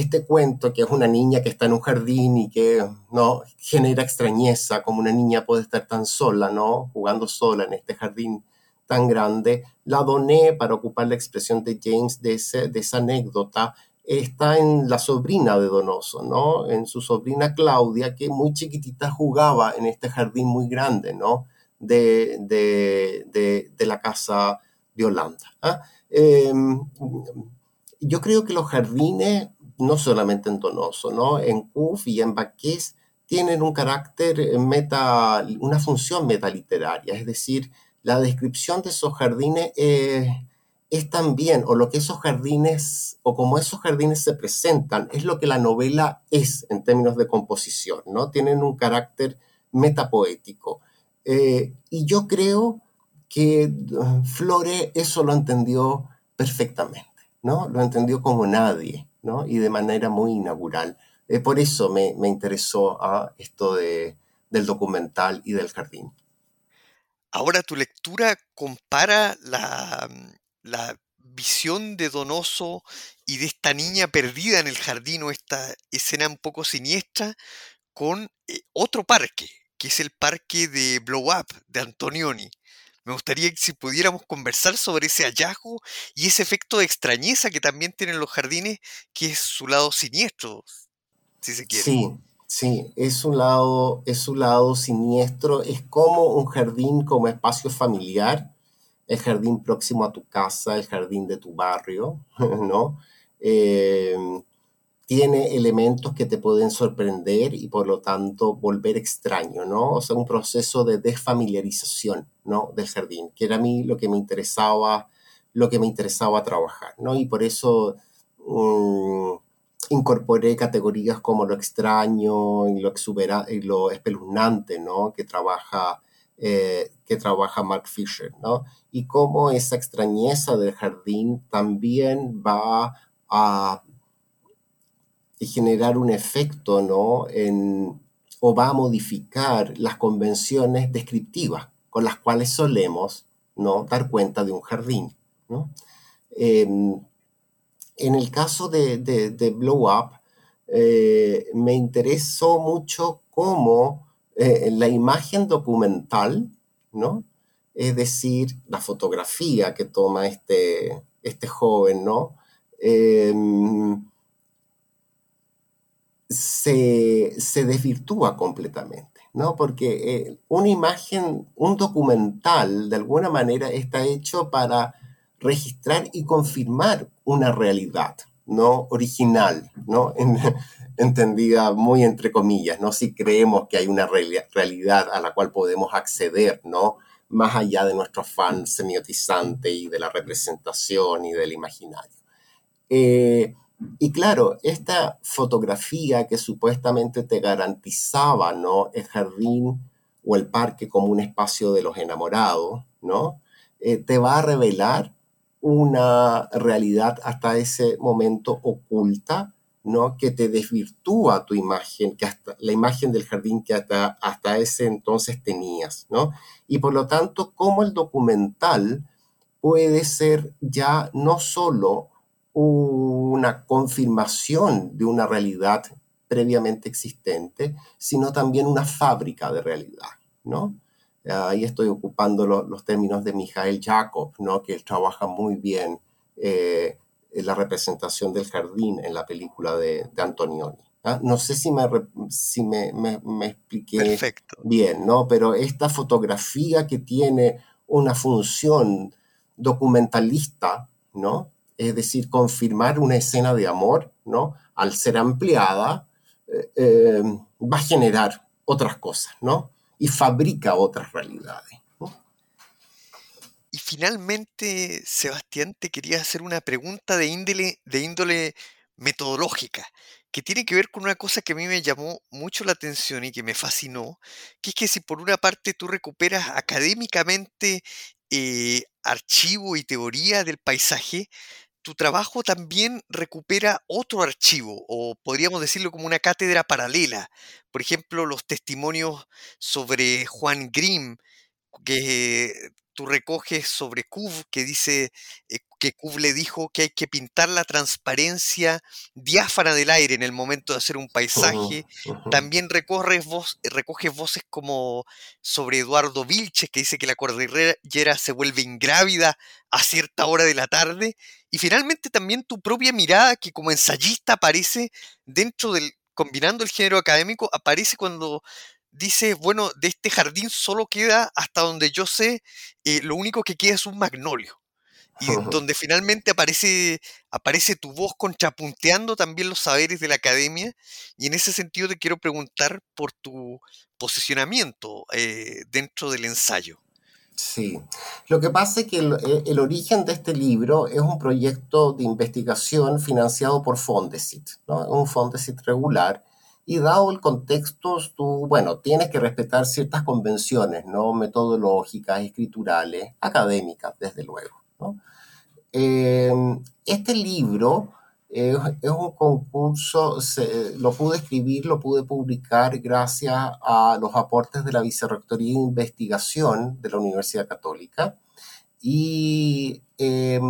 este cuento, que es una niña que está en un jardín y que no genera extrañeza, como una niña puede estar tan sola, ¿no? Jugando sola en este jardín tan grande, la doné para ocupar la expresión de James de, de esa anécdota está en la sobrina de Donoso, ¿no? En su sobrina Claudia, que muy chiquitita jugaba en este jardín muy grande, ¿no? De, de, la casa de Holanda. ¿ah? Em, yo creo que los jardines, no solamente en Donoso, ¿no? En Cuf y en Baqués, tienen un carácter meta, una función metaliteraria, es decir, la descripción de esos jardines es es también, o lo que esos jardines, o como esos jardines se presentan, es lo que la novela es en términos de composición, ¿no? Tienen un carácter metapoético. Eh, y yo creo que uh, Flore eso lo entendió perfectamente, ¿no? Lo entendió como nadie, ¿no? Y de manera muy inaugural. Eh, por eso me, interesó a ah, esto de, del documental y del jardín. Ahora tu lectura compara la, la visión de Donoso y de esta niña perdida en el jardín o esta escena un poco siniestra con eh, otro parque, que es el parque de Blow Up de Antonioni. Me gustaría que si pudiéramos conversar sobre ese hallazgo y ese efecto de extrañeza que también tienen los jardines, que es su lado siniestro, si se quiere. Sí, sí, es un lado, es un lado siniestro, es como un jardín como espacio familiar, el jardín próximo a tu casa, el jardín de tu barrio, ¿no? Eh, tiene elementos que te pueden sorprender y por lo tanto volver extraño, ¿no? O sea, un proceso de desfamiliarización, ¿no? Del jardín, que era a mí lo que me interesaba, lo que me interesaba trabajar, ¿no? Y por eso mm, incorporé categorías como lo extraño y lo, exubera y lo espeluznante, ¿no? Que trabaja eh, que trabaja Mark Fisher, ¿no? Y cómo esa extrañeza del jardín también va a generar un efecto, ¿no? En, o va a modificar las convenciones descriptivas con las cuales solemos, ¿no? Dar cuenta de un jardín, ¿no? Em, en el caso de, de, Blow Up, eh, me interesó mucho cómo eh, la imagen documental, ¿no? Es decir, la fotografía que toma este, este joven, ¿no? Em, se, desvirtúa completamente, ¿no? Porque eh, una imagen, un documental, de alguna manera está hecho para registrar y confirmar una realidad, ¿no? Original, ¿no? entendida muy entre comillas, ¿no? Si creemos que hay una realidad a la cual podemos acceder, ¿no? Más allá de nuestro afán semiotizante y de la representación y del imaginario. Eh, y claro, esta fotografía que supuestamente te garantizaba, ¿no? El jardín o el parque como un espacio de los enamorados, ¿no? Eh, te va a revelar una realidad hasta ese momento oculta, ¿no? que te desvirtúa tu imagen, que hasta, la imagen del jardín que hasta, hasta ese entonces tenías. ¿no? Y por lo tanto, cómo el documental puede ser ya no solo una confirmación de una realidad previamente existente, sino también una fábrica de realidad, ¿no? Ahí estoy ocupando los términos de Mijael Jacob, ¿no? que él trabaja muy bien eh, la representación del jardín en la película de, Antonioni. ¿ah? No sé si me, si me, me, expliqué bien, ¿no? pero esta fotografía que tiene una función documentalista, ¿no? Es decir, confirmar una escena de amor, ¿no? al ser ampliada, eh, eh, va a generar otras cosas, ¿no? Y fabrica otras realidades. Y finalmente, Sebastián, te quería hacer una pregunta de índole, de índole metodológica, que tiene que ver con una cosa que a mí me llamó mucho la atención y que me fascinó, que es que si por una parte tú recuperas académicamente eh, archivo y teoría del paisaje, tu trabajo también recupera otro archivo, o podríamos decirlo como una cátedra paralela. Por ejemplo, los testimonios sobre Juan Grimm, que tú recoges sobre Cuv, que dice eh, que Cuv le dijo que hay que pintar la transparencia diáfana del aire en el momento de hacer un paisaje. También recoges, recoges voces como sobre Eduardo Vilches, que dice que la cordillera se vuelve ingrávida a cierta hora de la tarde. Y finalmente también tu propia mirada, que como ensayista aparece dentro del, combinando el género académico, aparece cuando dice, bueno, de este jardín solo queda, hasta donde yo sé, eh, lo único que queda es un magnolio. Y donde finalmente aparece, aparece tu voz contrapunteando también los saberes de la academia. Y en ese sentido te quiero preguntar por tu posicionamiento eh, dentro del ensayo. Sí, lo que pasa es que el, eh, el, origen de este libro es un proyecto de investigación financiado por Fondesit, ¿no? un Fondesit regular, y dado el contexto, tú, bueno, tienes que respetar ciertas convenciones, ¿no? Metodológicas, escriturales, académicas, desde luego. Eh, este libro es, un concurso, lo pude escribir, lo pude publicar gracias a los aportes de la Vicerrectoría de Investigación de la Universidad Católica y eh,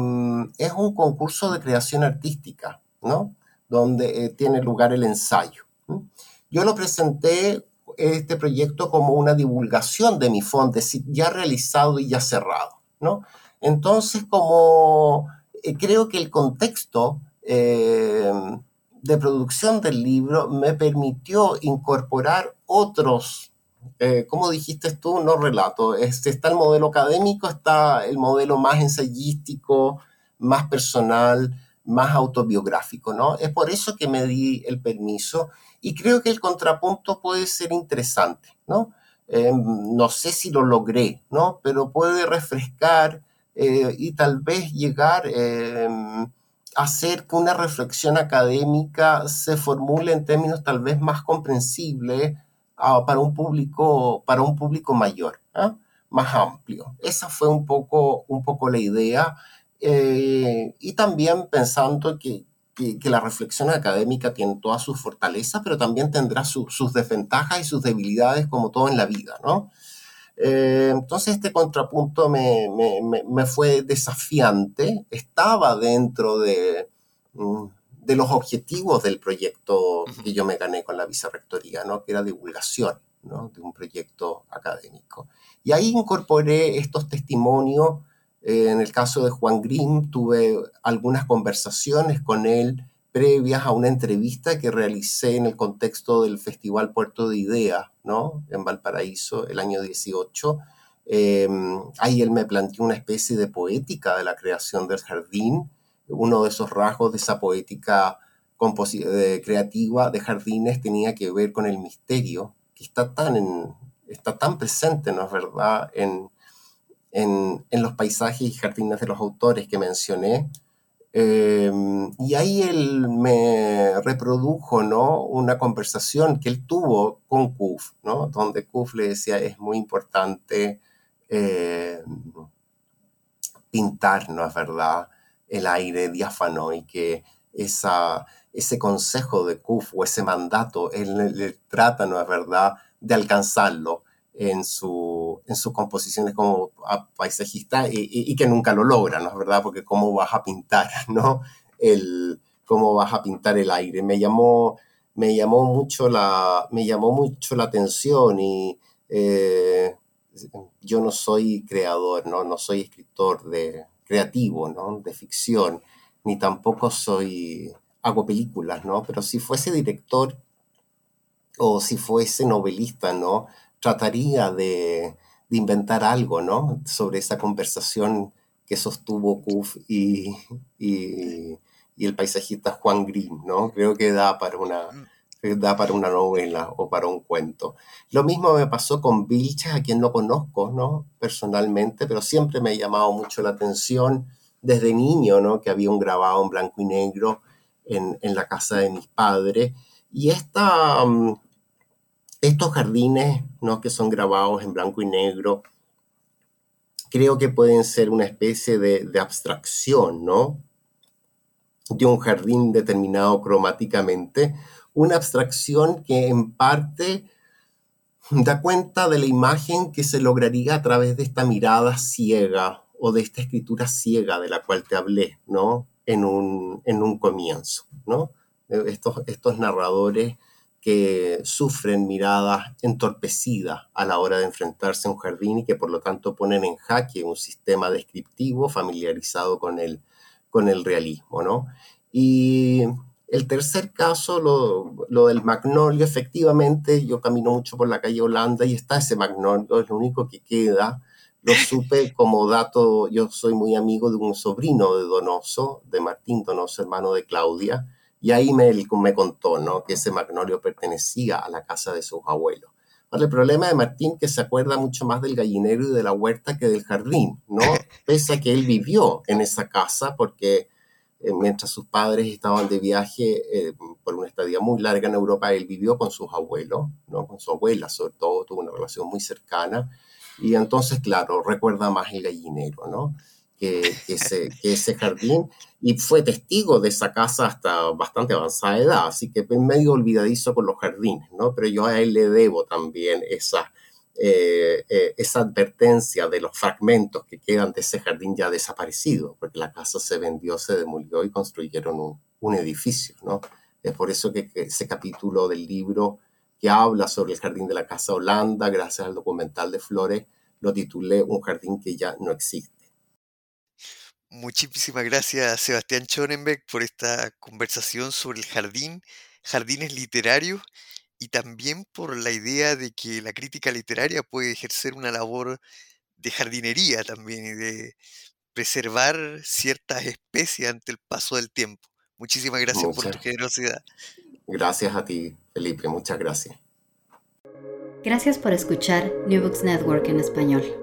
es un concurso de creación artística, ¿no? Donde eh, tiene lugar el ensayo. Yo lo presenté este proyecto como una divulgación de mi fonte, ya realizado y ya cerrado, ¿no? Entonces, como eh, creo que el contexto eh, de producción del libro me permitió incorporar otros, eh, como dijiste tú, no relato, está el modelo académico, está el modelo más ensayístico, más personal, más autobiográfico, ¿no? Es por eso que me di el permiso y creo que el contrapunto puede ser interesante, ¿no? Em, no sé si lo logré, ¿no? Pero puede refrescar eh, y tal vez llegar em, a hacer que una reflexión académica se formule en términos tal vez más comprensibles ah, para, un público, para un público mayor, ¿ah? más amplio. Esa fue un poco, un poco la idea. Eh, y también pensando que, que, la reflexión académica tiene todas sus fortalezas, pero también tendrá sus desventajas y sus debilidades como todo en la vida, ¿no? Eh, entonces este contrapunto me, me, me, fue desafiante, estaba dentro de, mm, de los objetivos del proyecto que yo me gané con la vicerrectoría, ¿no? que era divulgación ¿no? de un proyecto académico. Y ahí incorporé estos testimonios eh, en el caso de Juan Grimm, tuve algunas conversaciones con él previas a una entrevista que realicé en el contexto del Festival Puerto de Ideas, ¿no? En Valparaíso, el año 18. Em, ahí él me planteó una especie de poética de la creación del jardín. Uno de esos rasgos de esa poética creativa de jardines tenía que ver con el misterio que está tan, está tan presente, ¿no es verdad?, en, los paisajes y jardines de los autores que mencioné. Eh, y ahí él me reprodujo ¿no? una conversación que él tuvo con Kuf, ¿no? donde Kuf le decía es muy importante eh, pintar, ¿no es verdad?, el aire diáfano y que esa, ese consejo de Kuf o ese mandato, él le trata, ¿no es verdad?, de alcanzarlo en, su, en sus composiciones como paisajista y, que nunca lo logra, ¿no es verdad? Porque cómo vas a pintar, ¿no? El, cómo vas a pintar el aire. Me llamó, me llamó, mucho, la, me llamó mucho la atención y eh, yo no soy creador, ¿no? No soy escritor de, creativo, ¿no? De ficción, ni tampoco soy, hago películas, ¿no? Pero si fuese director o si fuese novelista, ¿no? Trataría de, inventar algo, ¿no? Sobre esa conversación que sostuvo Kuf y, y, y el paisajista Juan Green, ¿no? Creo que da para una, mm. da para una novela o para un cuento. Lo mismo me pasó con Vilches, a quien no conozco, ¿no? Personalmente, pero siempre me ha llamado mucho la atención desde niño, ¿no? Que había un grabado en blanco y negro en, en la casa de mis padres. Y esta, mm, estos jardines, ¿no? Que son grabados en blanco y negro, creo que pueden ser una especie de, abstracción, ¿no? De un jardín determinado cromáticamente, una abstracción que en parte da cuenta de la imagen que se lograría a través de esta mirada ciega o de esta escritura ciega de la cual te hablé, ¿no? En un, en un comienzo, ¿no? Estos, estos narradores que sufren miradas entorpecidas a la hora de enfrentarse a un jardín y que por lo tanto ponen en jaque un sistema descriptivo familiarizado con el, con el realismo, ¿no? Y el tercer caso, lo, lo, del magnolio, efectivamente, yo camino mucho por la calle Holanda y está ese magnolio, es lo único que queda. Lo supe como dato, yo soy muy amigo de un sobrino de Donoso, de Martín Donoso, hermano de Claudia, y ahí me, me contó ¿no? que ese magnolio pertenecía a la casa de sus abuelos. el problema de Martín que se acuerda mucho más del gallinero y de la huerta que del jardín, ¿no? Pese a que él vivió en esa casa porque eh, mientras sus padres estaban de viaje eh, por una estadía muy larga en Europa, él vivió con sus abuelos, ¿no? Con su abuela sobre todo, tuvo una relación muy cercana. Y entonces, claro, recuerda más el gallinero, ¿no? Que, ese, jardín y fue testigo de esa casa hasta bastante avanzada edad, así que medio olvidadizo con los jardines, ¿no? Pero yo a él le debo también esa, eh, eh, esa advertencia de los fragmentos que quedan de ese jardín ya desaparecido, porque la casa se vendió, se demolió y construyeron un, un edificio, ¿no? Es por eso que, que, ese capítulo del libro que habla sobre el jardín de la Casa Holanda, gracias al documental de Flores, lo titulé Un jardín que ya no existe. Muchísimas gracias Sebastián Schoenberg por esta conversación sobre el jardín, jardines literarios y también por la idea de que la crítica literaria puede ejercer una labor de jardinería también y de preservar ciertas especies ante el paso del tiempo. Muchísimas gracias por tu generosidad. Gracias a ti, Felipe, muchas gracias. Gracias por escuchar New Books Network en español.